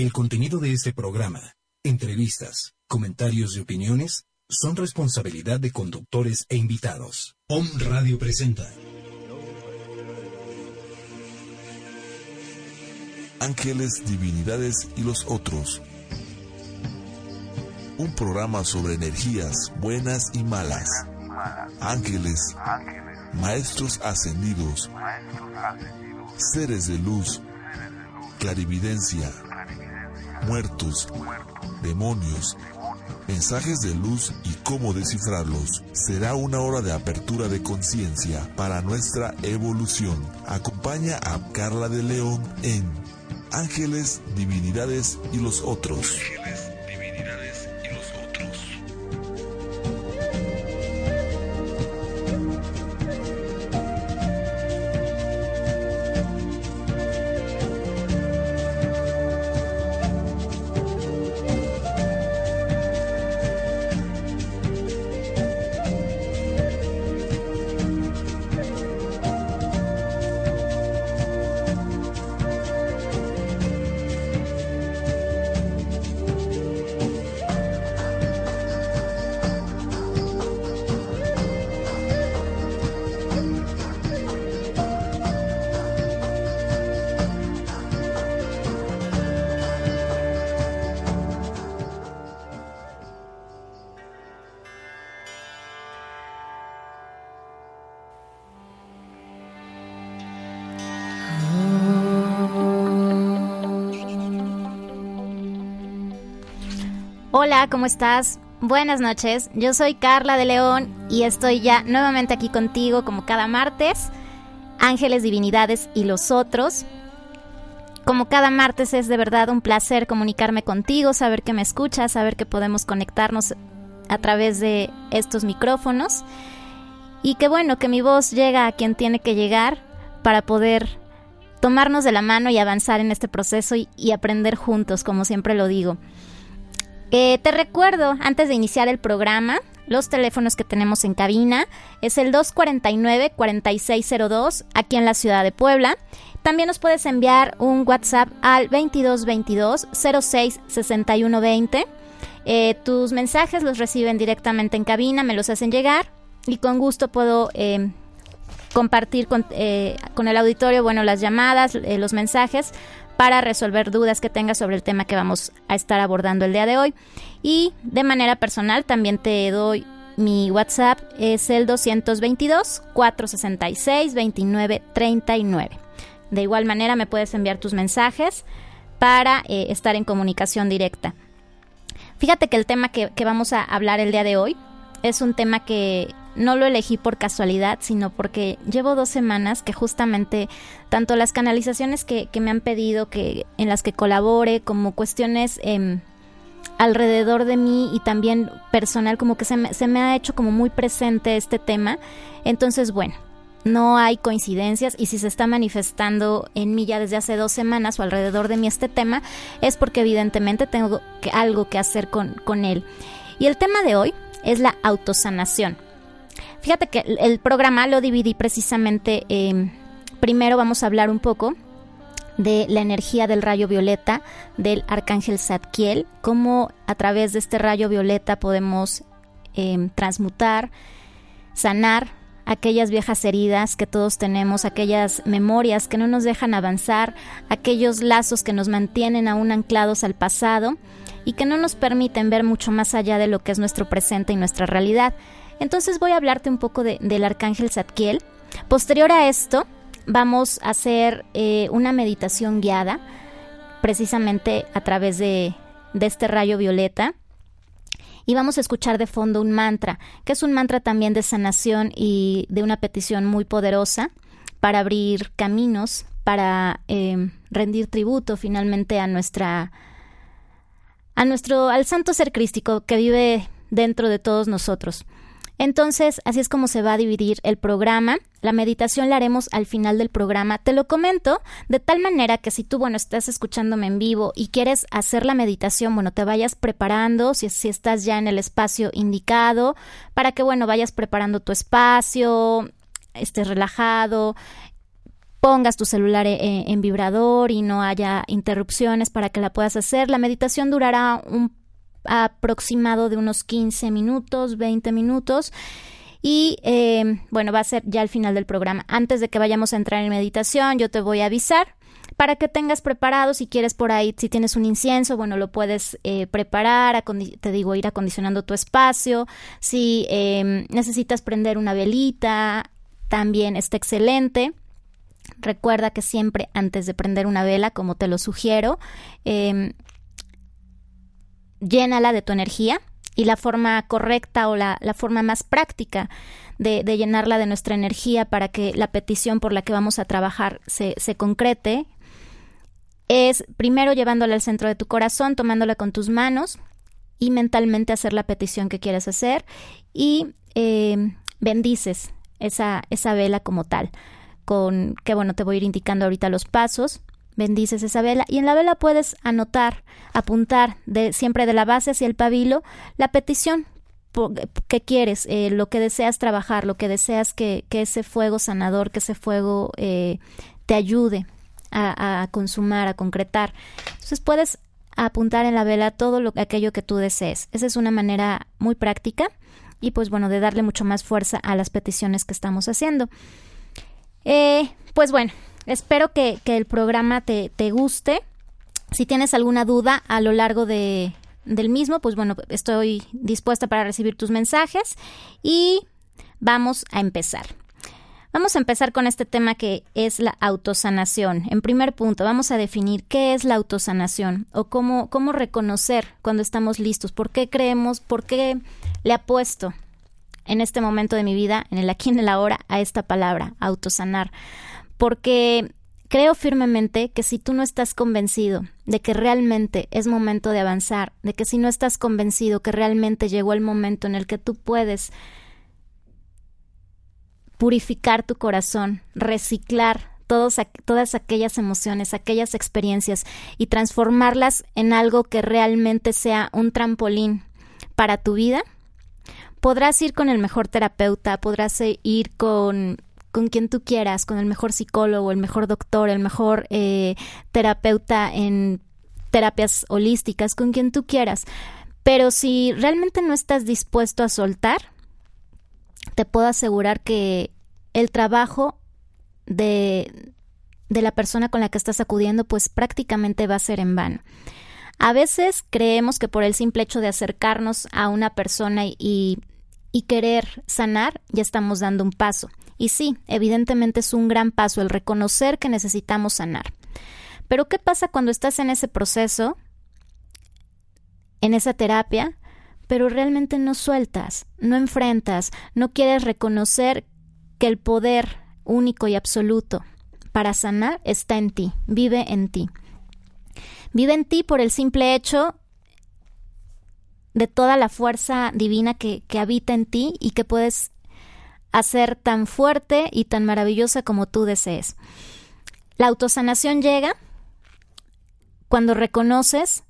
El contenido de este programa, entrevistas, comentarios y opiniones son responsabilidad de conductores e invitados. Om Radio presenta. Ángeles, Divinidades y los otros. Un programa sobre energías buenas y malas. Ángeles, maestros ascendidos, seres de luz, clarividencia, muertos, demonios, mensajes de luz y cómo descifrarlos. Será una hora de apertura de conciencia para nuestra evolución. Acompaña a Carla de León en Ángeles, Divinidades y los otros. Hola, ¿cómo estás? Buenas noches, yo soy Carla de León y estoy ya nuevamente aquí contigo como cada martes, Ángeles, Divinidades y los otros. Como cada martes es de verdad un placer comunicarme contigo, saber que me escuchas, saber que podemos conectarnos a través de estos micrófonos y que bueno, que mi voz llega a quien tiene que llegar para poder tomarnos de la mano y avanzar en este proceso y, y aprender juntos, como siempre lo digo. Eh, te recuerdo, antes de iniciar el programa, los teléfonos que tenemos en cabina es el 249-4602 aquí en la ciudad de Puebla. También nos puedes enviar un WhatsApp al 2222-066120. Eh, tus mensajes los reciben directamente en cabina, me los hacen llegar y con gusto puedo eh, compartir con, con, el auditorio, bueno, las llamadas, los mensajes para resolver dudas que tengas sobre el tema que vamos a estar abordando el día de hoy. Y de manera personal también te doy mi WhatsApp, es el 222-466-2939. De igual manera me puedes enviar tus mensajes para eh, estar en comunicación directa. Fíjate que el tema que, que vamos a hablar el día de hoy es un tema que no lo elegí por casualidad, sino porque llevo dos semanas que justamente tanto las canalizaciones que, me han pedido que en las que colabore, como cuestiones em, alrededor de mí y también personal, como que se me, se me ha hecho como muy presente este tema. Entonces, bueno, no hay coincidencias y si se está manifestando en mí ya desde hace dos semanas o alrededor de mí este tema, es porque evidentemente tengo que, algo que hacer con, con él. Y el tema de hoy es la autosanación. Fíjate que el programa lo dividí precisamente, primero vamos a hablar un poco de la energía del rayo violeta del arcángel Zadkiel, cómo a través de este rayo violeta podemos em, transmutar, sanar aquellas viejas heridas que todos tenemos, aquellas memorias que no nos dejan avanzar, aquellos lazos que nos mantienen aún anclados al pasado y que no nos permiten ver mucho más allá de lo que es nuestro presente y nuestra realidad. Entonces voy a hablarte un poco del arcángel Zadkiel. Posterior a esto, vamos a hacer eh, una meditación guiada, precisamente a través de, de este rayo violeta. Y vamos a escuchar de fondo un mantra, que es un mantra también de sanación y de una petición muy poderosa para abrir caminos, para eh, rendir tributo finalmente a nuestra a nuestro al santo ser crístico que vive dentro de todos nosotros. Entonces, así es como se va a dividir el programa. La meditación la haremos al final del programa. Te lo comento de tal manera que si tú, bueno, estás escuchándome en vivo y quieres hacer la meditación, bueno, te vayas preparando, si, estás ya en el espacio indicado, para que, bueno, vayas preparando tu espacio, estés relajado, pongas tu celular eh, en vibrador y no haya interrupciones para que la puedas hacer. La meditación durará un aproximado de unos 15 minutos, 20 minutos. Y eh, bueno, va a ser ya al final del programa. Antes de que vayamos a entrar en meditación, yo te voy a avisar para que tengas preparado, si quieres por ahí, si tienes un incienso, bueno, lo puedes eh, preparar, te digo, ir acondicionando tu espacio, si em, necesitas prender una velita, también está excelente. Recuerda que siempre antes de prender una vela, como te lo sugiero, eh, llénala de tu energía y la forma correcta o la, forma más práctica de, llenarla de nuestra energía para que la petición por la que vamos a trabajar se, se concrete es primero llevándola al centro de tu corazón, tomándola con tus manos y mentalmente hacer la petición que quieres hacer y eh, bendices esa, esa vela como tal. Con que bueno, te voy a ir indicando ahorita los pasos. Bendices esa vela y en la vela puedes anotar, apuntar de siempre de la base hacia el pabilo la petición que quieres, eh, lo que deseas trabajar, lo que deseas que, que ese fuego sanador, que ese fuego eh, te ayude a, consumar, a concretar. Entonces puedes apuntar en la vela todo lo, aquello que tú desees. Esa es una manera muy práctica y pues bueno, de darle mucho más fuerza a las peticiones que estamos haciendo. Eh, pues bueno, espero que, el programa te, te, guste. Si tienes alguna duda a lo largo de, del mismo, pues bueno, estoy dispuesta para recibir tus mensajes y vamos a empezar. Vamos a empezar con este tema que es la autosanación. En primer punto, vamos a definir qué es la autosanación o cómo, cómo reconocer cuando estamos listos, por qué creemos, por qué le apuesto en este momento de mi vida, en el aquí, en el ahora, a esta palabra, autosanar. Porque creo firmemente que si tú no estás convencido de que realmente es momento de avanzar, de que si no estás convencido que realmente llegó el momento en el que tú puedes purificar tu corazón, reciclar todas aquellas emociones, aquellas experiencias y transformarlas en algo que realmente sea un trampolín para tu vida, podrás ir con el mejor terapeuta, podrás ir con, con quien tú quieras, con el mejor psicólogo, el mejor doctor, el mejor eh, terapeuta en terapias holísticas, con quien tú quieras. Pero si realmente no estás dispuesto a soltar, te puedo asegurar que el trabajo de, de la persona con la que estás acudiendo pues prácticamente va a ser en vano. A veces creemos que por el simple hecho de acercarnos a una persona y, y querer sanar, ya estamos dando un paso. Y sí, evidentemente es un gran paso el reconocer que necesitamos sanar. Pero ¿qué pasa cuando estás en ese proceso, en esa terapia, pero realmente no sueltas, no enfrentas, no quieres reconocer que el poder único y absoluto para sanar está en ti, vive en ti. Vive en ti por el simple hecho de toda la fuerza divina que, que habita en ti y que puedes hacer tan fuerte y tan maravillosa como tú desees. La autosanación llega cuando reconoces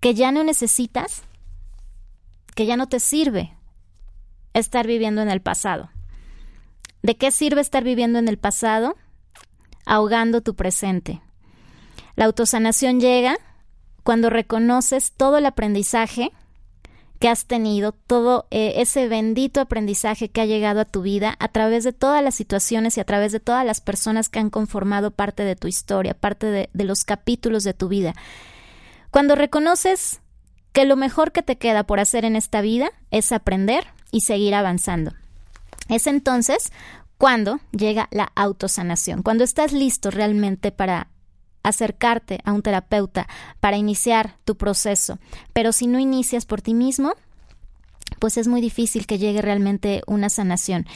que ya no necesitas, que ya no te sirve estar viviendo en el pasado. ¿De qué sirve estar viviendo en el pasado? Ahogando tu presente. La autosanación llega cuando reconoces todo el aprendizaje que has tenido, todo eh, ese bendito aprendizaje que ha llegado a tu vida a través de todas las situaciones y a través de todas las personas que han conformado parte de tu historia, parte de, de los capítulos de tu vida. Cuando reconoces que lo mejor que te queda por hacer en esta vida es aprender y seguir avanzando. Es entonces cuando llega la autosanación, cuando estás listo realmente para acercarte a un terapeuta, para iniciar tu proceso. Pero si no inicias por ti mismo, pues es muy difícil que llegue realmente una sanación.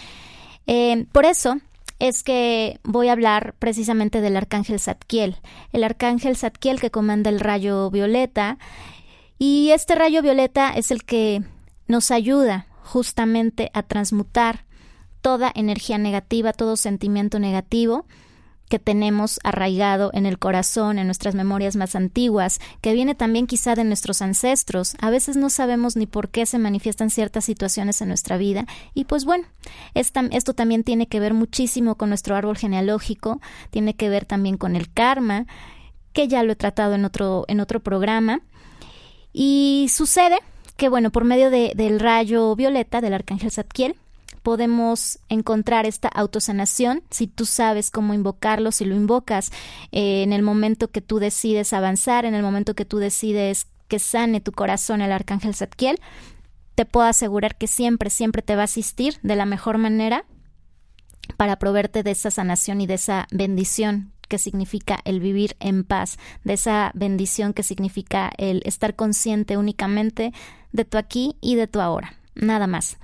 Eh, por eso es que voy a hablar precisamente del arcángel Zadkiel, el arcángel Zadkiel que comanda el rayo violeta, y este rayo violeta es el que nos ayuda justamente a transmutar toda energía negativa, todo sentimiento negativo que tenemos arraigado en el corazón, en nuestras memorias más antiguas, que viene también quizá de nuestros ancestros. A veces no sabemos ni por qué se manifiestan ciertas situaciones en nuestra vida y pues bueno, esto también tiene que ver muchísimo con nuestro árbol genealógico, tiene que ver también con el karma, que ya lo he tratado en otro, en otro programa. Y sucede que, bueno, por medio de, del rayo violeta del arcángel Zadkiel, podemos encontrar esta autosanación si tú sabes cómo invocarlo, si lo invocas eh, en el momento que tú decides avanzar, en el momento que tú decides que sane tu corazón el arcángel Zadkiel, te puedo asegurar que siempre, siempre te va a asistir de la mejor manera para proveerte de esa sanación y de esa bendición que significa el vivir en paz, de esa bendición que significa el estar consciente únicamente de tu aquí y de tu ahora, nada más.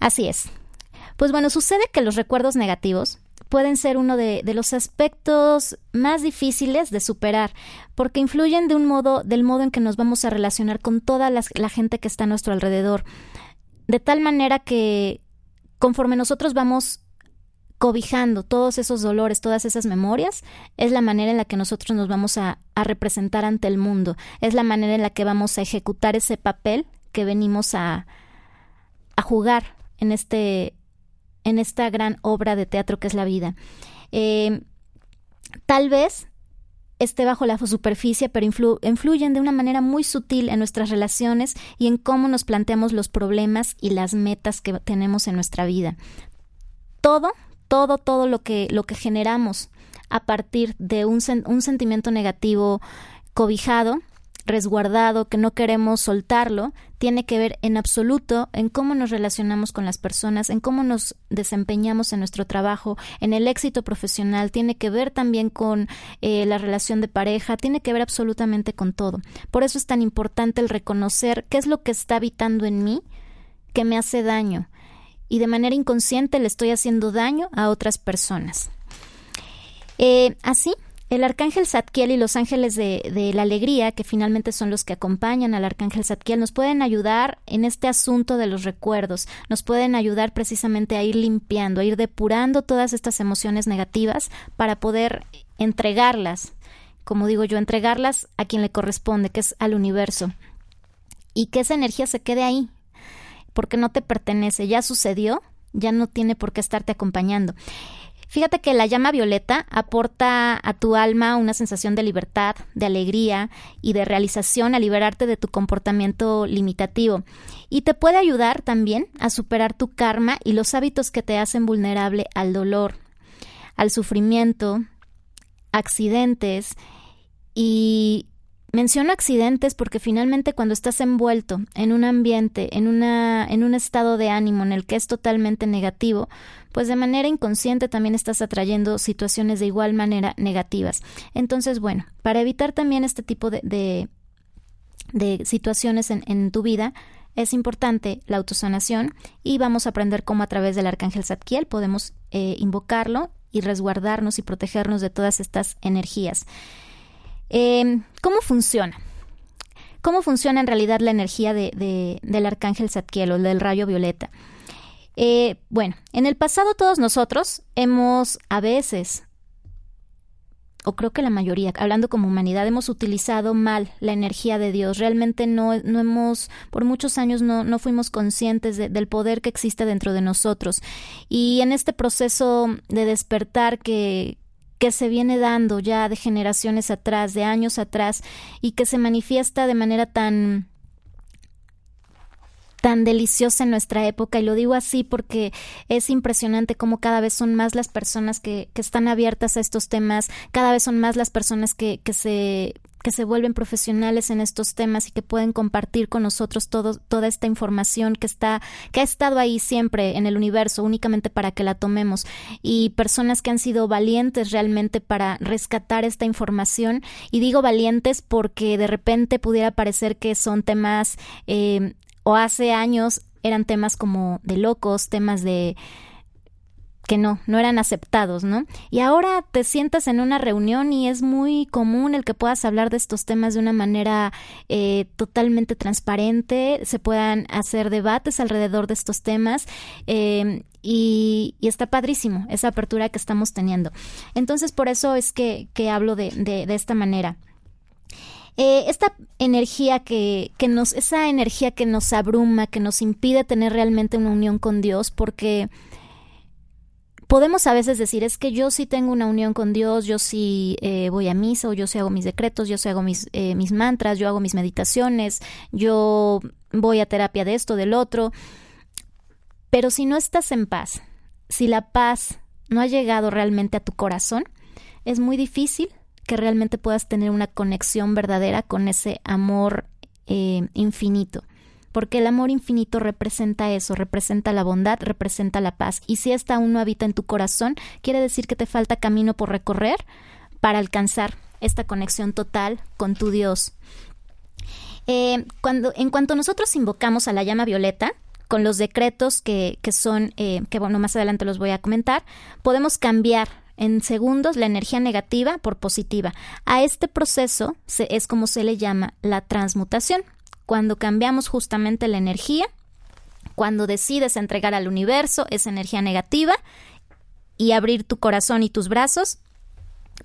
Así es. Pues bueno, sucede que los recuerdos negativos pueden ser uno de, los aspectos más difíciles de superar, porque influyen de un modo, del modo en que nos vamos a relacionar con toda la gente que está a nuestro alrededor, de tal manera que conforme nosotros vamos cobijando todos esos dolores, todas esas memorias, es la manera en la que nosotros nos vamos a, representar ante el mundo, es la manera en la que vamos a ejecutar ese papel que venimos a, a jugar en este en esta gran obra de teatro que es la vida. Eh, tal vez esté bajo la superficie, pero influyen de una manera muy sutil en nuestras relaciones y en cómo nos planteamos los problemas y las metas que tenemos en nuestra vida. Todo todo, todo lo que, lo que generamos a partir de un, un sentimiento negativo cobijado, resguardado, que no queremos soltarlo, tiene que ver en absoluto en cómo nos relacionamos con las personas, en cómo nos desempeñamos en nuestro trabajo, en el éxito profesional, tiene que ver también con eh, la relación de pareja, tiene que ver absolutamente con todo. Por eso es tan importante el reconocer qué es lo que está habitando en mí que me hace daño, y de manera inconsciente le estoy haciendo daño a otras personas. Eh, así, el arcángel Zadkiel y los ángeles de, la alegría, que finalmente son los que acompañan al arcángel Zadkiel, nos pueden ayudar en este asunto de los recuerdos, nos pueden ayudar precisamente a ir limpiando, a ir depurando todas estas emociones negativas para poder entregarlas, como digo yo, entregarlas a quien le corresponde, que es al universo, y que esa energía se quede ahí, porque no te pertenece, ya sucedió, ya no tiene por qué estarte acompañando. Fíjate que la llama violeta aporta a tu alma una sensación de libertad, de alegría y de realización a liberarte de tu comportamiento limitativo. Y te puede ayudar también a superar tu karma y los hábitos que te hacen vulnerable al dolor, al sufrimiento, accidentes y Menciono accidentes porque finalmente cuando estás envuelto en un ambiente, en, una, en un estado de ánimo en el que es totalmente negativo, pues de manera inconsciente también estás atrayendo situaciones de igual manera negativas. Entonces, bueno, para evitar también este tipo de, de, situaciones en, tu vida, es importante la autosanación y vamos a aprender cómo a través del arcángel Zadkiel podemos eh, invocarlo y resguardarnos y protegernos de todas estas energías. Em, ¿Cómo funciona? ¿Cómo funciona en realidad la energía de, del arcángel Zadkiel o del rayo violeta? Eh, bueno, en el pasado todos nosotros hemos a veces, o creo que la mayoría, hablando como humanidad, hemos utilizado mal la energía de Dios. Realmente no, no hemos, por muchos años no, no fuimos conscientes del poder que existe dentro de nosotros. Y en este proceso de despertar que, que se viene dando ya de generaciones atrás, de años atrás, y que se manifiesta de manera tan tan deliciosa en nuestra época. Y lo digo así porque es impresionante cómo cada vez son más las personas que, que están abiertas a estos temas, cada vez son más las personas que, que se que se vuelven profesionales en estos temas y que pueden compartir con nosotros todo, toda esta información que está, que ha estado ahí siempre en el universo, únicamente para que la tomemos. Y personas que han sido valientes realmente para rescatar esta información. Y digo valientes porque de repente pudiera parecer que son temas, eh, o hace años eran temas como de locos, temas de que no, no eran aceptados, ¿no? Y ahora te sientas en una reunión y es muy común el que puedas hablar de estos temas de una manera eh, totalmente transparente, se puedan hacer debates alrededor de estos temas. Eh, y, está padrísimo esa apertura que estamos teniendo. Entonces, por eso es que, hablo de, de, esta manera. Eh, esta energía que, que, nos, esa energía que nos abruma, que nos impide tener realmente una unión con Dios, porque podemos a veces decir, es que yo sí tengo una unión con Dios, yo sí eh, voy a misa, o yo sí hago mis decretos, yo sí hago mis, eh, mis mantras, yo hago mis meditaciones, yo voy a terapia de esto, del otro. Pero si no estás en paz, si la paz no ha llegado realmente a tu corazón, es muy difícil que realmente puedas tener una conexión verdadera con ese amor eh, infinito porque el amor infinito representa eso, representa la bondad, representa la paz. Y si esta aún no habita en tu corazón, quiere decir que te falta camino por recorrer para alcanzar esta conexión total con tu Dios. Eh, cuando, en cuanto nosotros invocamos a la llama violeta, con los decretos que, que son, eh, que bueno, más adelante los voy a comentar, podemos cambiar en segundos la energía negativa por positiva. A este proceso se, es como se le llama la transmutación cuando cambiamos justamente la energía, cuando decides entregar al universo esa energía negativa y abrir tu corazón y tus brazos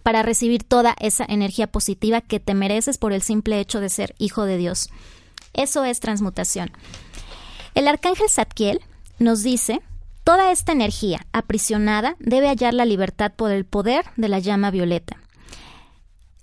para recibir toda esa energía positiva que te mereces por el simple hecho de ser hijo de Dios. Eso es transmutación. El arcángel Zadkiel nos dice, toda esta energía aprisionada debe hallar la libertad por el poder de la llama violeta.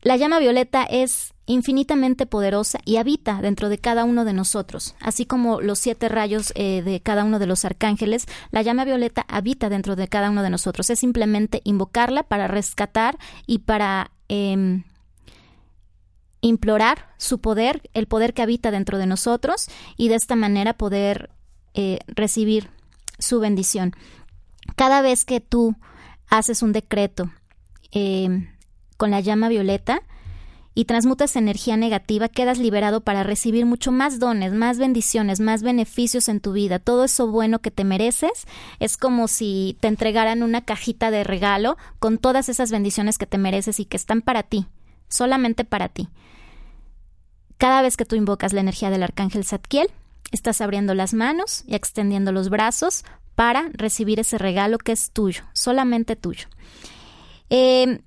La llama violeta es infinitamente poderosa y habita dentro de cada uno de nosotros. Así como los siete rayos eh, de cada uno de los arcángeles, la llama violeta habita dentro de cada uno de nosotros. Es simplemente invocarla para rescatar y para em, implorar su poder, el poder que habita dentro de nosotros y de esta manera poder eh, recibir su bendición. Cada vez que tú haces un decreto em, con la llama violeta, y transmutas energía negativa, quedas liberado para recibir mucho más dones, más bendiciones, más beneficios en tu vida. Todo eso bueno que te mereces es como si te entregaran una cajita de regalo con todas esas bendiciones que te mereces y que están para ti, solamente para ti. Cada vez que tú invocas la energía del arcángel Zadkiel, estás abriendo las manos y extendiendo los brazos para recibir ese regalo que es tuyo, solamente tuyo. Eh,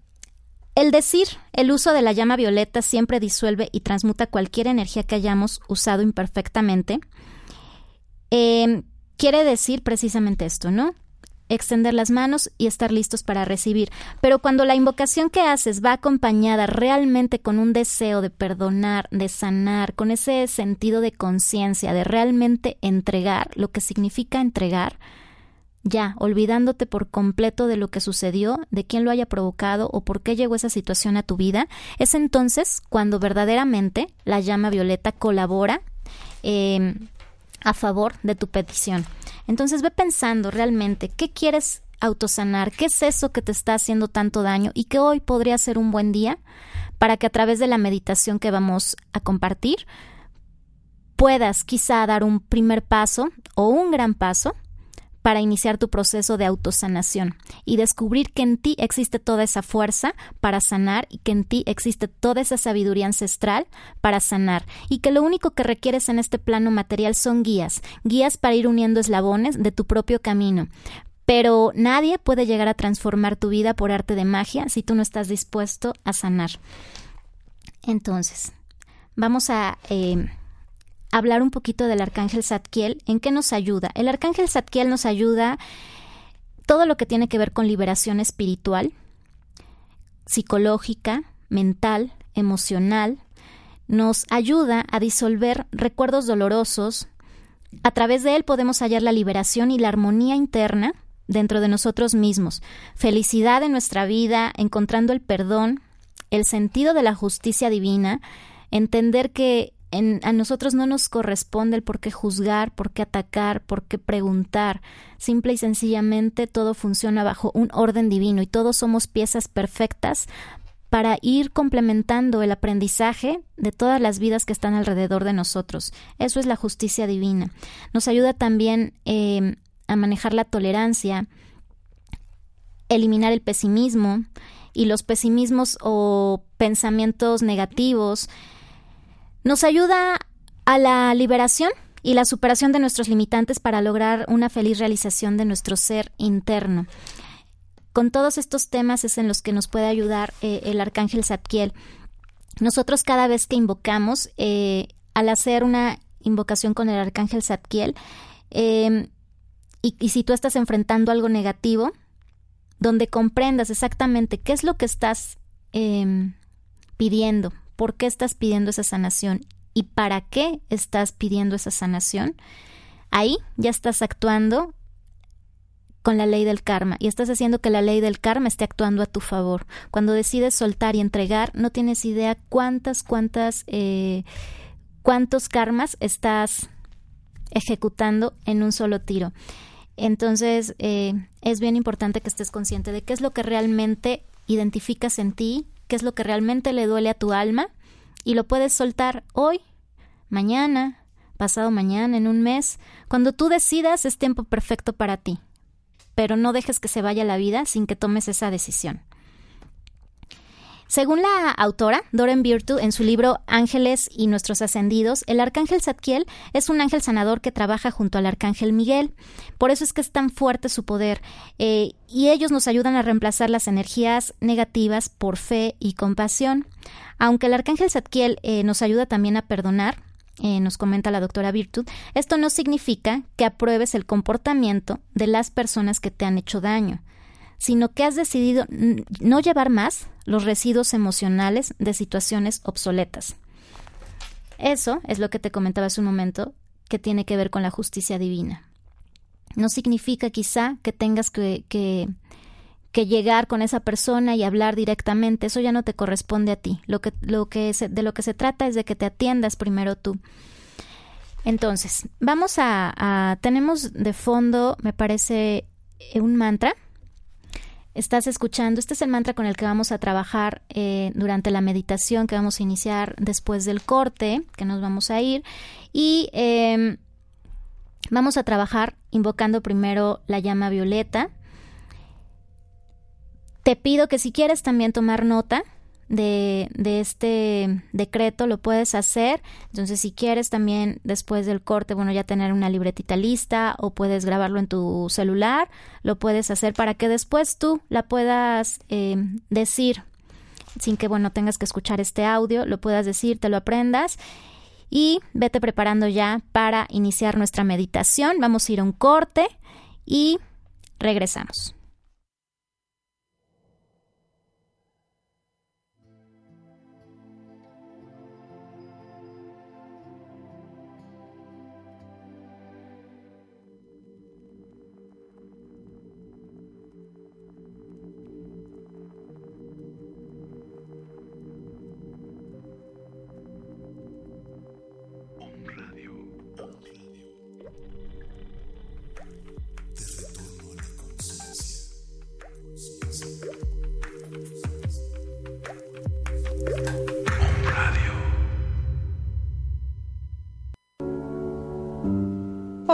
el decir, el uso de la llama violeta siempre disuelve y transmuta cualquier energía que hayamos usado imperfectamente, em, quiere decir precisamente esto, ¿no? Extender las manos y estar listos para recibir. Pero cuando la invocación que haces va acompañada realmente con un deseo de perdonar, de sanar, con ese sentido de conciencia, de realmente entregar, lo que significa entregar, ya, olvidándote por completo de lo que sucedió, de quién lo haya provocado o por qué llegó esa situación a tu vida, es entonces cuando verdaderamente la llama violeta colabora em, a favor de tu petición. Entonces ve pensando realmente qué quieres autosanar, qué es eso que te está haciendo tanto daño y que hoy podría ser un buen día para que a través de la meditación que vamos a compartir puedas quizá dar un primer paso o un gran paso para iniciar tu proceso de autosanación y descubrir que en ti existe toda esa fuerza para sanar y que en ti existe toda esa sabiduría ancestral para sanar y que lo único que requieres en este plano material son guías, guías para ir uniendo eslabones de tu propio camino. Pero nadie puede llegar a transformar tu vida por arte de magia si tú no estás dispuesto a sanar. Entonces, vamos a eh, hablar un poquito del arcángel Zadkiel. ¿En qué nos ayuda? El arcángel Zadkiel nos ayuda todo lo que tiene que ver con liberación espiritual, psicológica, mental, emocional. Nos ayuda a disolver recuerdos dolorosos. A través de él podemos hallar la liberación y la armonía interna dentro de nosotros mismos, felicidad en nuestra vida, encontrando el perdón, el sentido de la justicia divina, entender que a nosotros no nos corresponde el por qué juzgar, por qué atacar, por qué preguntar. Simple y sencillamente todo funciona bajo un orden divino y todos somos piezas perfectas para ir complementando el aprendizaje de todas las vidas que están alrededor de nosotros. Eso es la justicia divina. Nos ayuda también em, a manejar la tolerancia, eliminar el pesimismo y los pesimismos o pensamientos negativos nos ayuda a la liberación y la superación de nuestros limitantes para lograr una feliz realización de nuestro ser interno. Con todos estos temas es en los que nos puede ayudar eh, el arcángel Zadkiel. Nosotros cada vez que invocamos, eh, al hacer una invocación con el arcángel Zadkiel, em, y, si tú estás enfrentando algo negativo, donde comprendas exactamente qué es lo que estás em, pidiendo, por qué estás pidiendo esa sanación y para qué estás pidiendo esa sanación, ahí ya estás actuando con la ley del karma y estás haciendo que la ley del karma esté actuando a tu favor. Cuando decides soltar y entregar, no tienes idea cuántas, cuántas, eh, cuántos karmas estás ejecutando en un solo tiro. Entonces, eh, es bien importante que estés consciente de qué es lo que realmente identificas en ti, qué es lo que realmente le duele a tu alma y lo puedes soltar hoy, mañana, pasado mañana, en un mes. Cuando tú decidas es tiempo perfecto para ti pero no dejes que se vaya la vida sin que tomes esa decisión. Según la autora, Doren Virtu, en su libro Ángeles y nuestros ascendidos, el arcángel Zadkiel es un ángel sanador que trabaja junto al arcángel Miguel. Por eso es que es tan fuerte su poder. Eh, y ellos nos ayudan a reemplazar las energías negativas por fe y compasión. Aunque el arcángel Zadkiel eh, nos ayuda también a perdonar, eh, nos comenta la doctora Virtud, esto no significa que apruebes el comportamiento de las personas que te han hecho daño, sino que has decidido no llevar más los residuos emocionales de situaciones obsoletas. Eso es lo que te comentaba hace un momento, que tiene que ver con la justicia divina. No significa quizá que tengas que, que que llegar con esa persona y hablar directamente, eso ya no te corresponde a ti. Lo que, lo que de lo que se trata es de que te atiendas primero tú. Entonces, vamos a, tenemos de fondo, me parece, un mantra. Estás escuchando, este es el mantra con el que vamos a trabajar eh, durante la meditación que vamos a iniciar después del corte, que nos vamos a ir. Y em, vamos a trabajar invocando primero la llama violeta te pido que si quieres también tomar nota de, de, este decreto, lo puedes hacer. Entonces, si quieres también después del corte, bueno, ya tener una libretita lista o puedes grabarlo en tu celular, lo puedes hacer para que después tú la puedas eh, decir sin que, bueno, tengas que escuchar este audio, lo puedas decir, te lo aprendas y vete preparando ya para iniciar nuestra meditación. Vamos a ir a un corte y regresamos.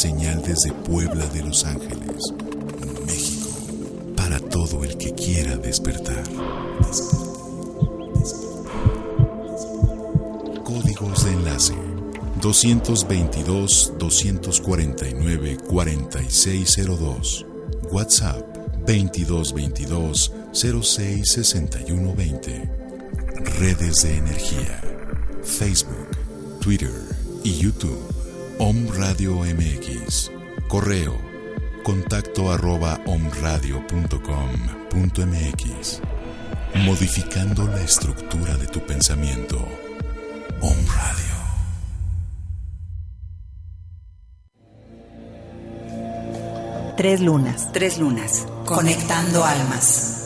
Señal desde Puebla de Los Ángeles, México, para todo el que quiera despertar. Códigos de enlace 222-249-4602. WhatsApp 2222 066120. redes de energía, Facebook, Twitter y YouTube. Om Radio MX. Correo contacto arroba omradio.com.mx. Modificando la estructura de tu pensamiento. Om Radio. Tres lunas. Tres lunas. Conectando almas.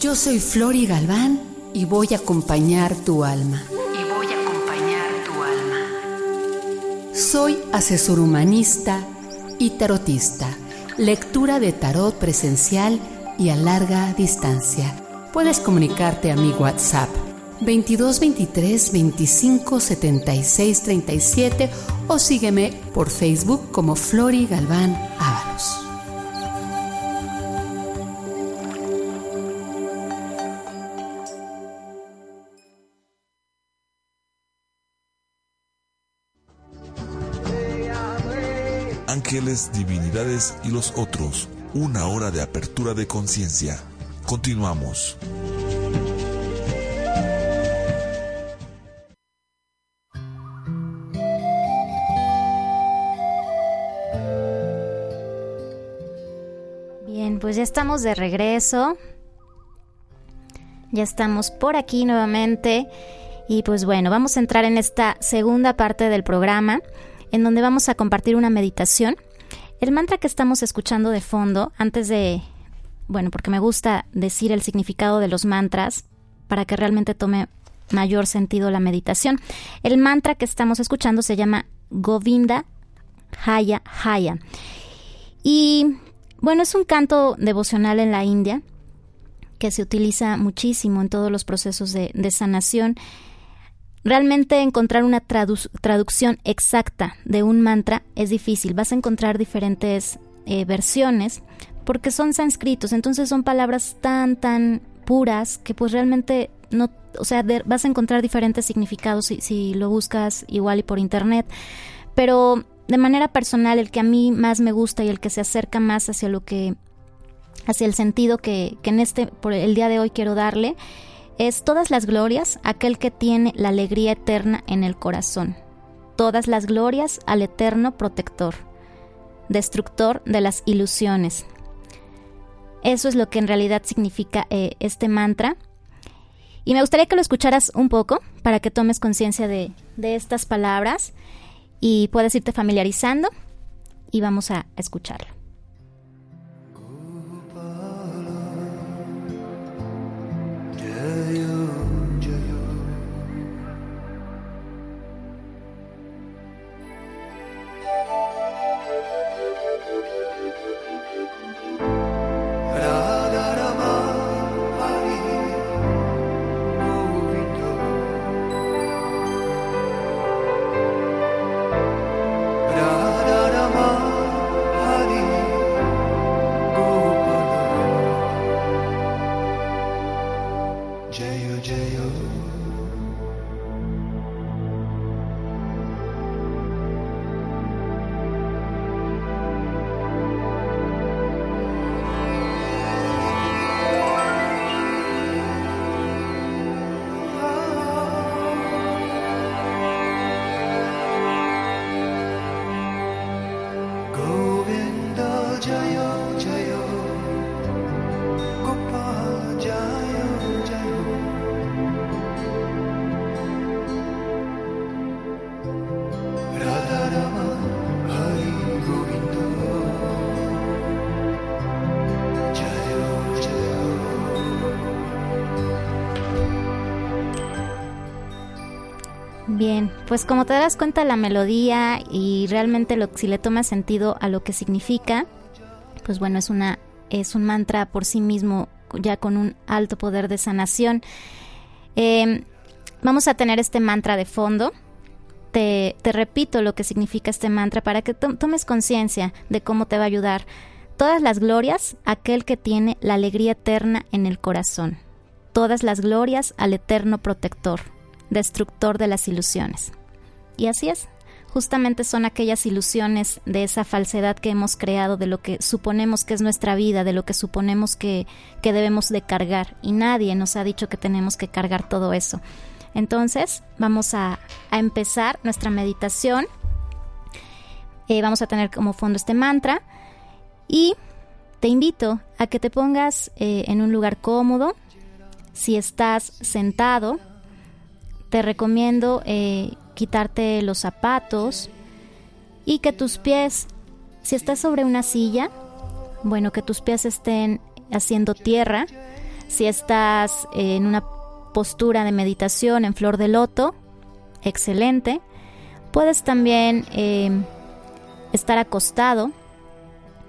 Yo soy Flori Galván y voy a acompañar tu alma. Y voy a acompañar tu alma. Soy asesor humanista y tarotista. Lectura de tarot presencial y a larga distancia. Puedes comunicarte a mi WhatsApp 22 23 25 76 37 o sígueme por Facebook como Flori Galván Ábalos. Divinidades y los otros. Una hora de apertura de conciencia. Continuamos. Bien, pues ya estamos de regreso. Ya estamos por aquí nuevamente. Y pues bueno, vamos a entrar en esta segunda parte del programa en donde vamos a compartir una meditación. El mantra que estamos escuchando de fondo, antes de, bueno, porque me gusta decir el significado de los mantras para que realmente tome mayor sentido la meditación. El mantra que estamos escuchando se llama Govinda Haya Haya. Y bueno, es un canto devocional en la India que se utiliza muchísimo en todos los procesos de, de sanación Realmente encontrar una traducción exacta de un mantra es difícil. Vas a encontrar diferentes eh, versiones porque son sánscritos, entonces son palabras tan, tan puras que pues realmente no, o sea, vas a encontrar diferentes significados si, si, lo buscas igual y por internet. Pero de manera personal, el que a mí más me gusta y el que se acerca más hacia lo que, hacia el sentido que, que en este, por el día de hoy quiero darle, es todas las glorias aquel que tiene la alegría eterna en el corazón. Todas las glorias al eterno protector, destructor de las ilusiones. Eso es lo que en realidad significa eh, este mantra. Y me gustaría que lo escucharas un poco para que tomes conciencia de, de estas palabras y puedas irte familiarizando y vamos a escucharlo. Pues como te das cuenta la melodía y realmente lo, si le tomas sentido a lo que significa, pues bueno, es una es un mantra por sí mismo ya con un alto poder de sanación. Em, vamos a tener este mantra de fondo. Te, te, repito lo que significa este mantra para que tomes conciencia de cómo te va a ayudar. Todas las glorias, aquel que tiene la alegría eterna en el corazón. Todas las glorias al eterno protector, destructor de las ilusiones. Y así es, justamente son aquellas ilusiones de esa falsedad que hemos creado, de lo que suponemos que es nuestra vida, de lo que suponemos que, debemos de cargar. Y nadie nos ha dicho que tenemos que cargar todo eso. Entonces, vamos a, empezar nuestra meditación. Eh, vamos a tener como fondo este mantra. Y te invito a que te pongas eh, en un lugar cómodo. Si estás sentado, te recomiendo eh, quitarte los zapatos y que tus pies, si estás sobre una silla, bueno, que tus pies estén haciendo tierra. Si estás en una postura de meditación en flor de loto, excelente. Puedes también eh, estar acostado,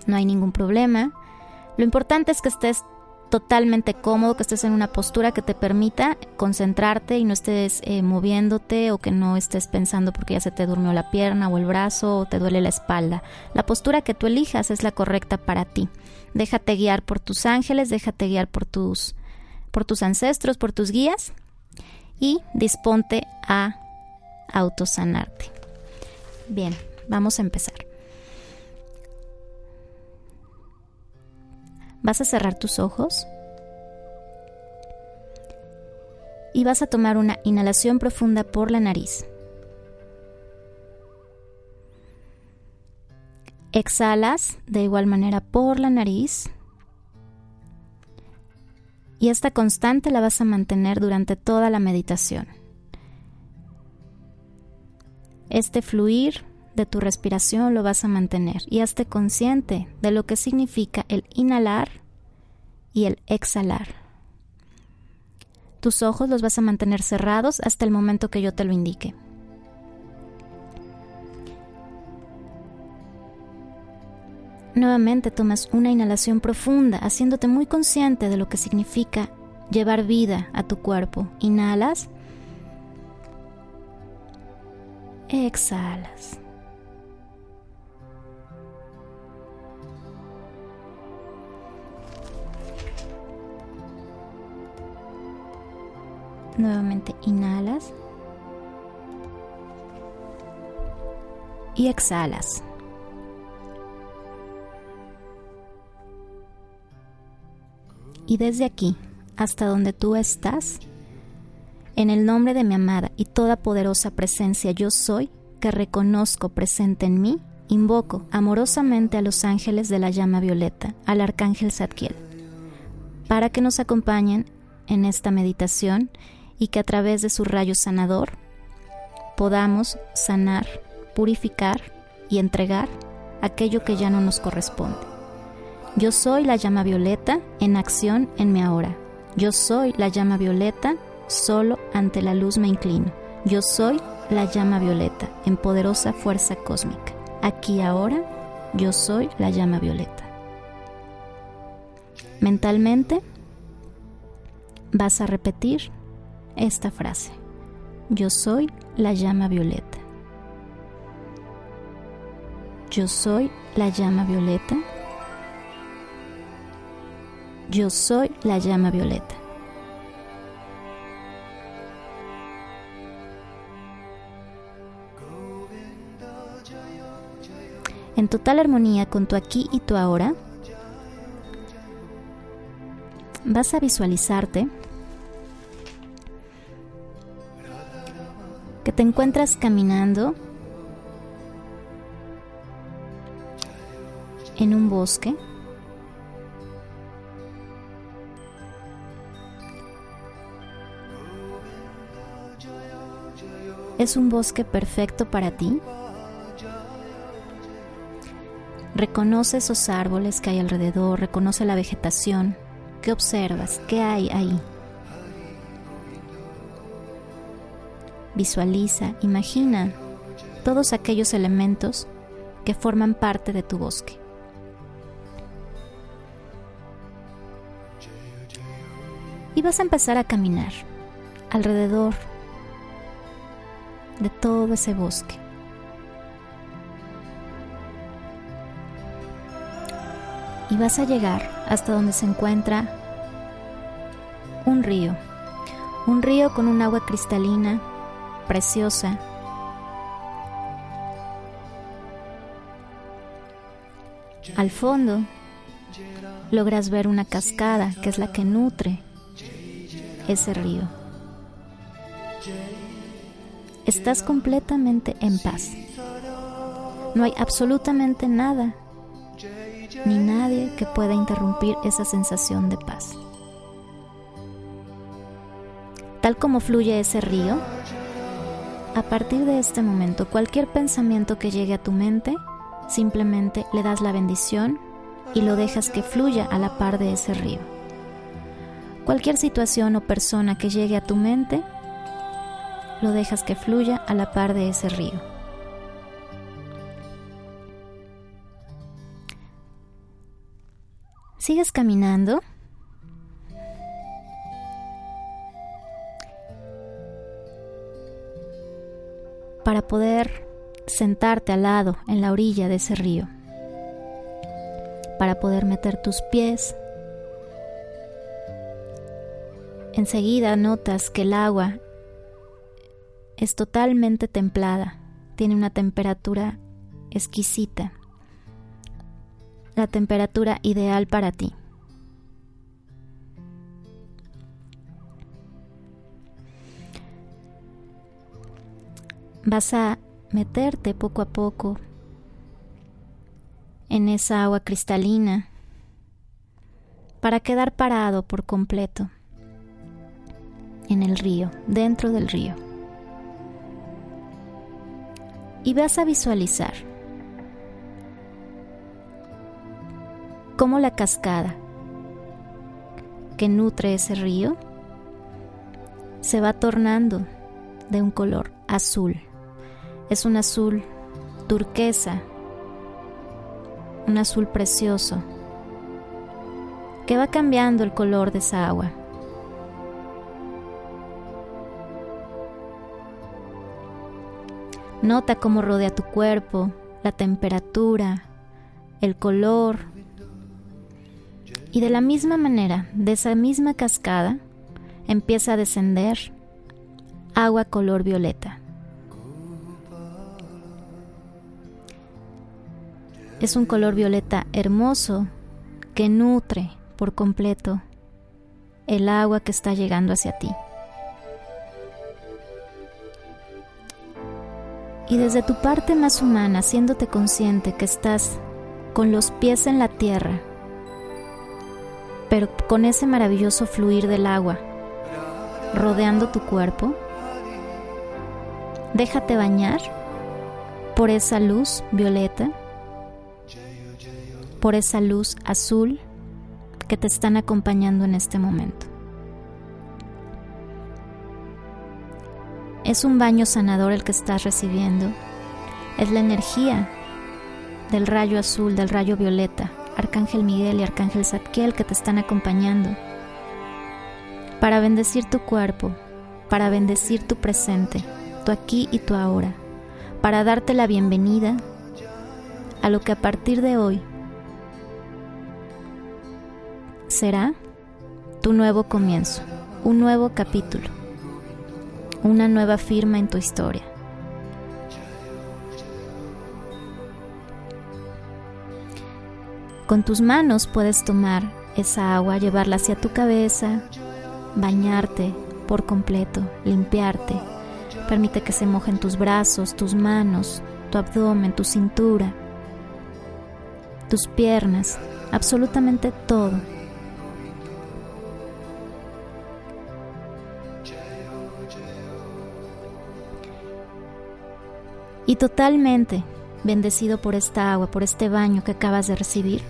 no hay ningún problema. Lo importante es que estés totalmente cómodo, que estés en una postura que te permita concentrarte y no estés eh, moviéndote o que no estés pensando porque ya se te durmió la pierna o el brazo o te duele la espalda. La postura que tú elijas es la correcta para ti. Déjate guiar por tus ángeles, déjate guiar por tus, por tus ancestros, por tus guías y disponte a autosanarte. Bien, vamos a empezar. Vas a cerrar tus ojos y vas a tomar una inhalación profunda por la nariz. Exhalas de igual manera por la nariz. Y esta constante la vas a mantener durante toda la meditación. Este fluir de tu respiración lo vas a mantener y hazte consciente de lo que significa el inhalar y el exhalar. Tus ojos los vas a mantener cerrados hasta el momento que yo te lo indique. Nuevamente tomas una inhalación profunda, haciéndote muy consciente de lo que significa llevar vida a tu cuerpo. Inhalas. Exhalas. Nuevamente inhalas. Y exhalas. Y desde aquí hasta donde tú estás, en el nombre de mi amada y toda poderosa presencia yo soy, que reconozco presente en mí, invoco amorosamente a los ángeles de la llama violeta, al arcángel Zadkiel, para que nos acompañen en esta meditación y que a través de su rayo sanador podamos sanar, purificar y entregar aquello que ya no nos corresponde. Yo soy la llama violeta en acción en mi ahora. Yo soy la llama violeta, solo ante la luz me inclino. Yo soy la llama violeta en poderosa fuerza cósmica. Aquí ahora, yo soy la llama violeta. Mentalmente vas a repetir esta frase. Yo soy la llama violeta. Yo soy la llama violeta. Yo soy la llama violeta. En total armonía con tu aquí y tu ahora, vas a visualizarte te encuentras caminando en un bosque. Es un bosque perfecto para ti. Reconoce esos árboles que hay alrededor, reconoce la vegetación. ¿Qué observas? ¿Qué hay ahí? visualiza, imagina todos aquellos elementos que forman parte de tu bosque. Y vas a empezar a caminar alrededor de todo ese bosque. Y vas a llegar hasta donde se encuentra un río. Un río con un agua cristalina preciosa. Al fondo logras ver una cascada que es la que nutre ese río. Estás completamente en paz. No hay absolutamente nada ni nadie que pueda interrumpir esa sensación de paz. Tal como fluye ese río, a partir de este momento cualquier pensamiento que llegue a tu mente, simplemente le das la bendición y lo dejas que fluya a la par de ese río. Cualquier situación o persona que llegue a tu mente, lo dejas que fluya a la par de ese río. Sigues caminando. Para poder sentarte al lado en la orilla de ese río, para poder meter tus pies. Enseguida notas que el agua es totalmente templada, tiene una temperatura exquisita, la temperatura ideal para ti. Vas a meterte poco a poco en esa agua cristalina para quedar parado por completo en el río, dentro del río. Y vas a visualizar cómo la cascada que nutre ese río se va tornando de un color azul. Es un azul turquesa, un azul precioso, que va cambiando el color de esa agua. Nota cómo rodea tu cuerpo, la temperatura, el color. Y de la misma manera, de esa misma cascada, empieza a descender agua color violeta. Es un color violeta hermoso que nutre por completo el agua que está llegando hacia ti. y desde tu parte más humana, haciéndote consciente que estás con los pies en la tierra, pero con ese maravilloso fluir del agua rodeando tu cuerpo, déjate bañar por esa luz violeta, por esa luz azul que te están acompañando en este momento. Es un baño sanador el que estás recibiendo. Es la energía del rayo azul, del rayo violeta, Arcángel Miguel y Arcángel Zadkiel que te están acompañando para bendecir tu cuerpo, para bendecir tu presente, tu aquí y tu ahora, para darte la bienvenida a lo que a partir de hoy será tu nuevo comienzo, un nuevo capítulo una nueva firma en tu historia. Con tus manos puedes tomar esa agua, llevarla hacia tu cabeza, bañarte por completo, limpiarte. Permite que se mojen tus brazos, tus manos, tu abdomen, tu cintura, tus piernas, absolutamente todo y totalmente bendecido por esta agua, por este baño que acabas de recibir,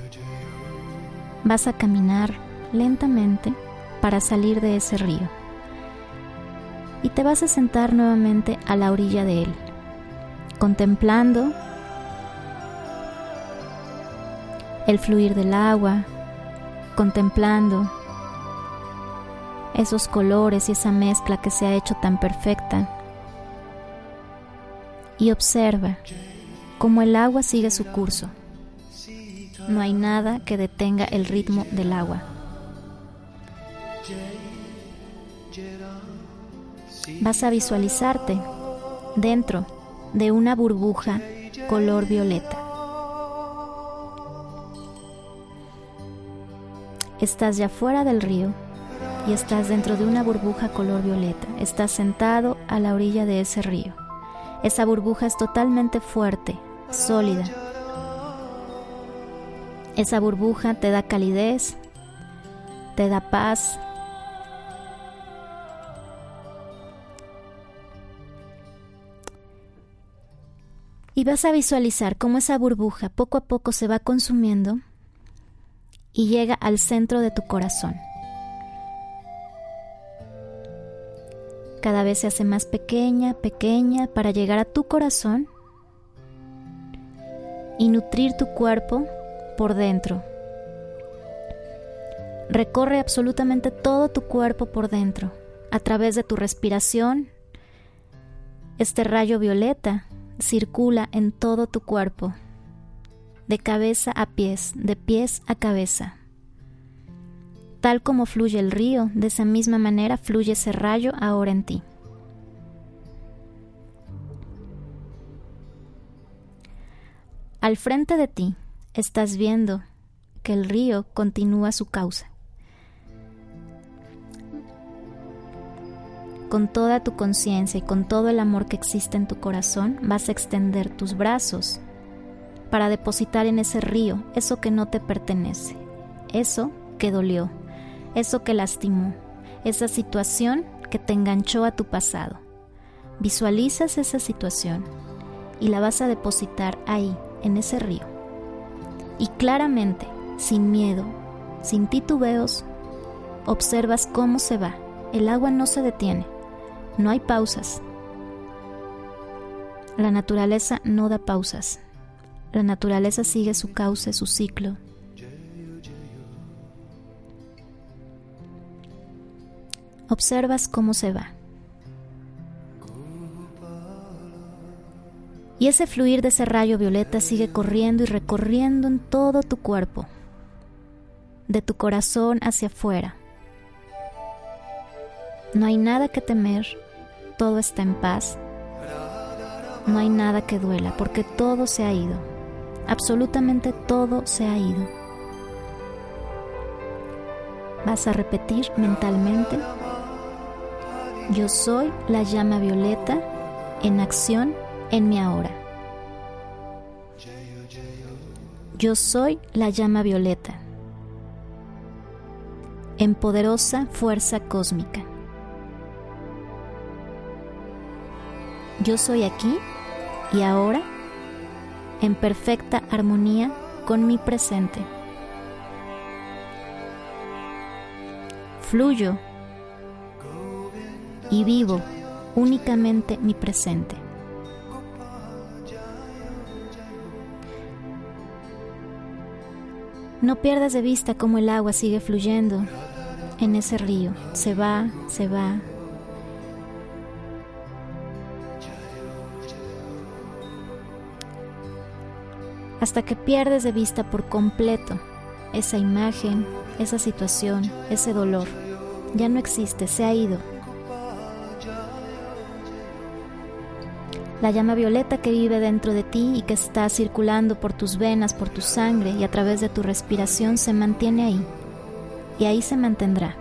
vas a caminar lentamente para salir de ese río y te vas a sentar nuevamente a la orilla de él, contemplando el fluir del agua, contemplando esos colores y esa mezcla que se ha hecho tan perfecta. Y observa cómo el agua sigue su curso. No hay nada que detenga el ritmo del agua. Vas a visualizarte dentro de una burbuja color violeta. Estás ya fuera del río y estás dentro de una burbuja color violeta. Estás sentado a la orilla de ese río. Esa burbuja es totalmente fuerte, sólida. Esa burbuja te da calidez, te da paz. Y vas a visualizar cómo esa burbuja poco a poco se va consumiendo y llega al centro de tu corazón. Cada vez se hace más pequeña, pequeña, para llegar a tu corazón y nutrir tu cuerpo por dentro. Recorre absolutamente todo tu cuerpo por dentro, a través de tu respiración. Este rayo violeta circula en todo tu cuerpo, de cabeza a pies, de pies a cabeza. Tal como fluye el río, de esa misma manera fluye ese rayo ahora en ti. Al frente de ti estás viendo que el río continúa su causa. Con toda tu conciencia y con todo el amor que existe en tu corazón, vas a extender tus brazos para depositar en ese río eso que no te pertenece, eso que dolió, eso que lastimó, esa situación que te enganchó a tu pasado. Visualizas esa situación y la vas a depositar ahí, en ese río. Y claramente, sin miedo, sin titubeos, observas cómo se va. El agua no se detiene, no hay pausas. La naturaleza no da pausas. La naturaleza sigue su cauce, su ciclo, observas cómo se va. Y ese fluir de ese rayo violeta sigue corriendo y recorriendo en todo tu cuerpo, de tu corazón hacia afuera. No hay nada que temer, todo está en paz. No hay nada que duela, porque todo se ha ido. Absolutamente todo se ha ido. Vas a repetir mentalmente yo soy la llama violeta en acción en mi ahora. Yo soy la llama violeta en poderosa fuerza cósmica. Yo soy aquí y ahora en perfecta armonía con mi presente. Fluyo y vivo únicamente mi presente. No pierdas de vista cómo el agua sigue fluyendo en ese río. Se va, se va. Hasta que pierdes de vista por completo esa imagen, esa situación, ese dolor. Ya no existe, se ha ido. La llama violeta que vive dentro de ti y que está circulando por tus venas, por tu sangre y a través de tu respiración se mantiene ahí. Y ahí se mantendrá.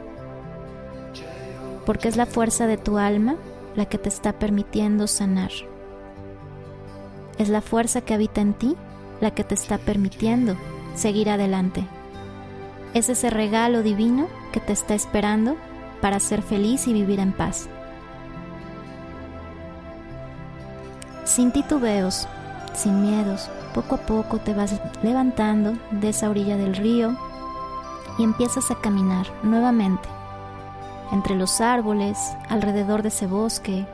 Porque es la fuerza de tu alma la que te está permitiendo sanar. Es la fuerza que habita en ti la que te está permitiendo seguir adelante. Es ese regalo divino que te está esperando para ser feliz y vivir en paz. Sin titubeos, sin miedos, poco a poco te vas levantando de esa orilla del río y empiezas a caminar nuevamente entre los árboles, alrededor de ese bosque,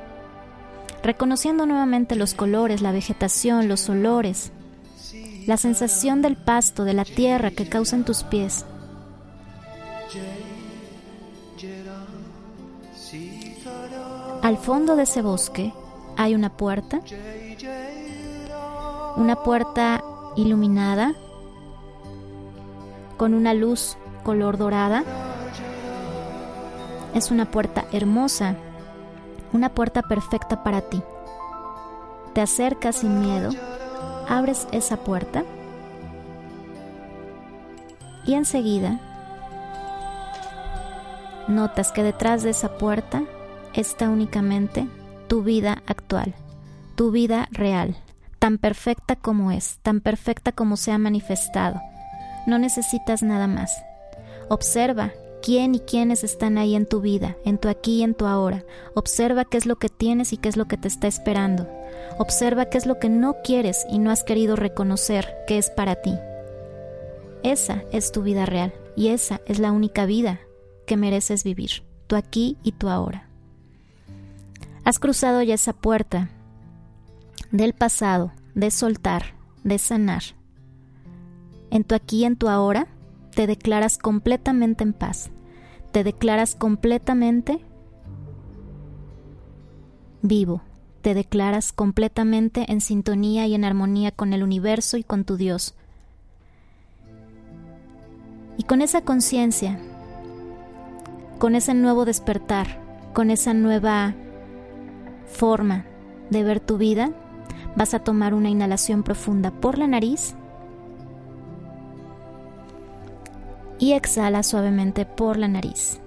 reconociendo nuevamente los colores, la vegetación, los olores, la sensación del pasto, de la tierra que causan tus pies. Al fondo de ese bosque hay una puerta, una puerta iluminada con una luz color dorada. Es una puerta hermosa, una puerta perfecta para ti. Te acercas sin miedo, abres esa puerta y enseguida notas que detrás de esa puerta está únicamente tu vida actual, tu vida real, tan perfecta como es, tan perfecta como se ha manifestado. No necesitas nada más. Observa quién y quiénes están ahí en tu vida, en tu aquí y en tu ahora. Observa qué es lo que tienes y qué es lo que te está esperando. Observa qué es lo que no quieres y no has querido reconocer que es para ti. Esa es tu vida real y esa es la única vida que mereces vivir, tu aquí y tu ahora. Has cruzado ya esa puerta del pasado, de soltar, de sanar. En tu aquí en tu ahora te declaras completamente en paz, te declaras completamente vivo, te declaras completamente en sintonía y en armonía con el universo y con tu Dios. Y con esa conciencia con ese nuevo despertar, con esa nueva forma de ver tu vida, vas a tomar una inhalación profunda por la nariz y exhala suavemente por la nariz.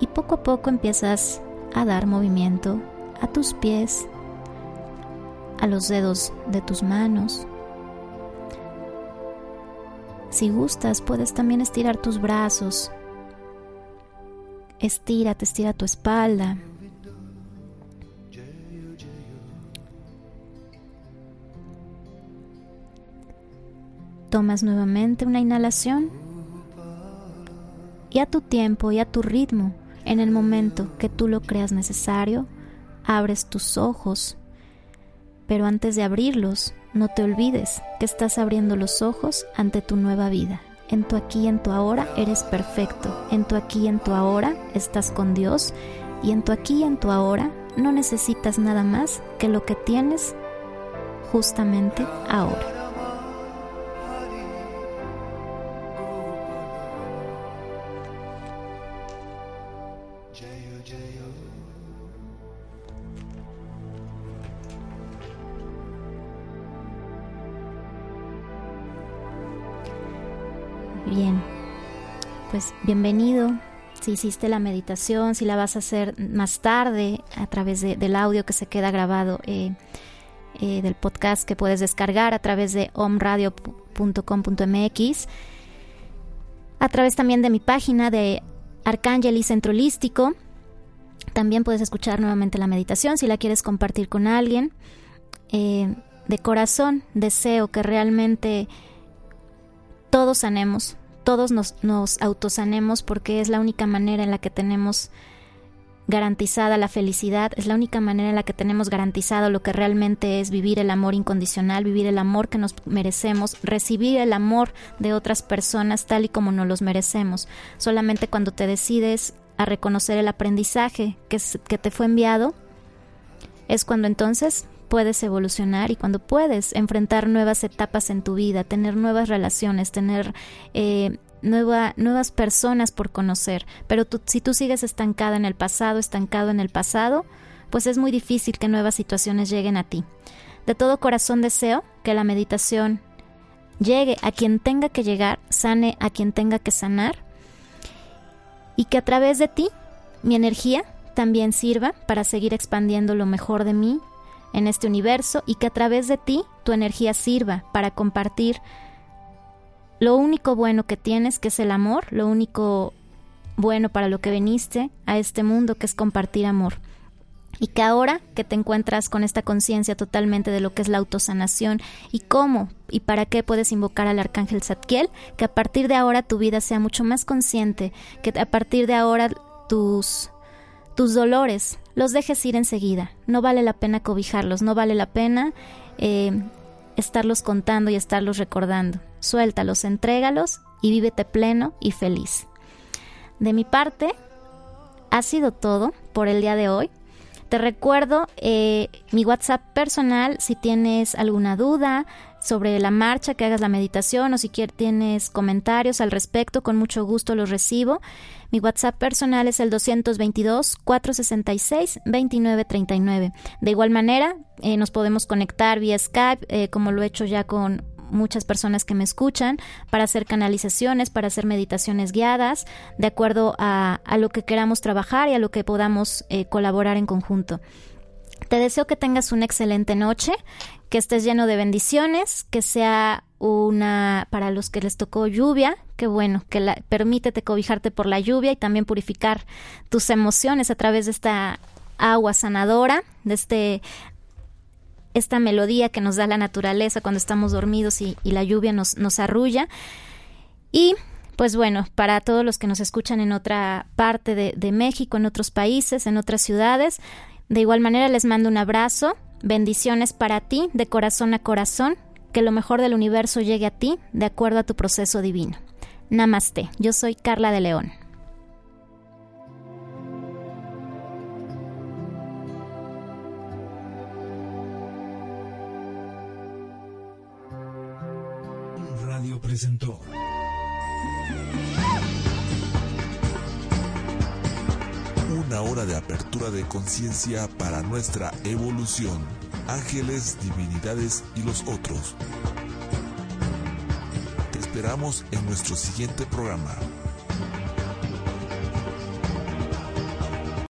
Y poco a poco empiezas a dar movimiento a tus pies, a los dedos de tus manos, si gustas, puedes también estirar tus brazos. Estírate, estira tu espalda. Tomas nuevamente una inhalación y a tu tiempo y a tu ritmo, en el momento que tú lo creas necesario, abres tus ojos. Pero antes de abrirlos, no te olvides que estás abriendo los ojos ante tu nueva vida. En tu aquí y en tu ahora eres perfecto. En tu aquí y en tu ahora estás con Dios. Y en tu aquí y en tu ahora no necesitas nada más que lo que tienes justamente ahora. Pues bienvenido. Si hiciste la meditación, si la vas a hacer más tarde a través del audio que se queda grabado eh, eh, del podcast que puedes descargar a través de omradio.com.mx, a través también de mi página de Arcángel y Centro. También puedes escuchar nuevamente la meditación si la quieres compartir con alguien. Eh, de corazón deseo que realmente todos sanemos, todos nos, nos autosanemos porque es la única manera en la que tenemos garantizada la felicidad, es la única manera en la que tenemos garantizado lo que realmente es vivir el amor incondicional, vivir el amor que nos merecemos, recibir el amor de otras personas tal y como nos los merecemos. Solamente cuando te decides a reconocer el aprendizaje que, que te fue enviado, es cuando entonces puedes evolucionar y cuando puedes enfrentar nuevas etapas en tu vida, tener nuevas relaciones, tener eh, nuevas personas por conocer. Pero si tú sigues estancada en el pasado, estancado en el pasado, pues es muy difícil que nuevas situaciones lleguen a ti. De todo corazón deseo que la meditación llegue a quien tenga que llegar, sane a quien tenga que sanar y que a través de ti mi energía también sirva para seguir expandiendo lo mejor de mí en este universo y que a través de ti tu energía sirva para compartir lo único bueno que tienes, que es el amor, lo único bueno para lo que viniste a este mundo, que es compartir amor. Y que ahora que te encuentras con esta conciencia totalmente de lo que es la autosanación y cómo y para qué puedes invocar al arcángel Zadkiel, que a partir de ahora tu vida sea mucho más consciente, que a partir de ahora tus tus dolores los dejes ir enseguida. No vale la pena cobijarlos, no vale la pena eh, estarlos contando y estarlos recordando. Suéltalos, entrégalos y vívete pleno y feliz. De mi parte, ha sido todo por el día de hoy. Te recuerdo eh, mi WhatsApp personal si tienes alguna duda sobre la marcha, que hagas la meditación o si tienes comentarios al respecto, con mucho gusto los recibo. Mi WhatsApp personal es el 222-466-2939. De igual manera, eh, nos podemos conectar vía Skype, eh, como lo he hecho ya con muchas personas que me escuchan para hacer canalizaciones, para hacer meditaciones guiadas, de acuerdo a, lo que queramos trabajar y a lo que podamos eh, colaborar en conjunto. Te deseo que tengas una excelente noche, que estés lleno de bendiciones, que sea una para los que les tocó lluvia, que bueno, que permítete cobijarte por la lluvia y también purificar tus emociones a través de esta agua sanadora, de este esta melodía que nos da la naturaleza cuando estamos dormidos y, la lluvia nos, arrulla. Y pues bueno, para todos los que nos escuchan en otra parte de, de, México, en otros países, en otras ciudades, de igual manera les mando un abrazo, bendiciones para ti, de corazón a corazón, que lo mejor del universo llegue a ti de acuerdo a tu proceso divino. Namaste, yo soy Carla de León. Una hora de apertura de conciencia para nuestra evolución. Ángeles, divinidades y los otros. Te esperamos en nuestro siguiente programa.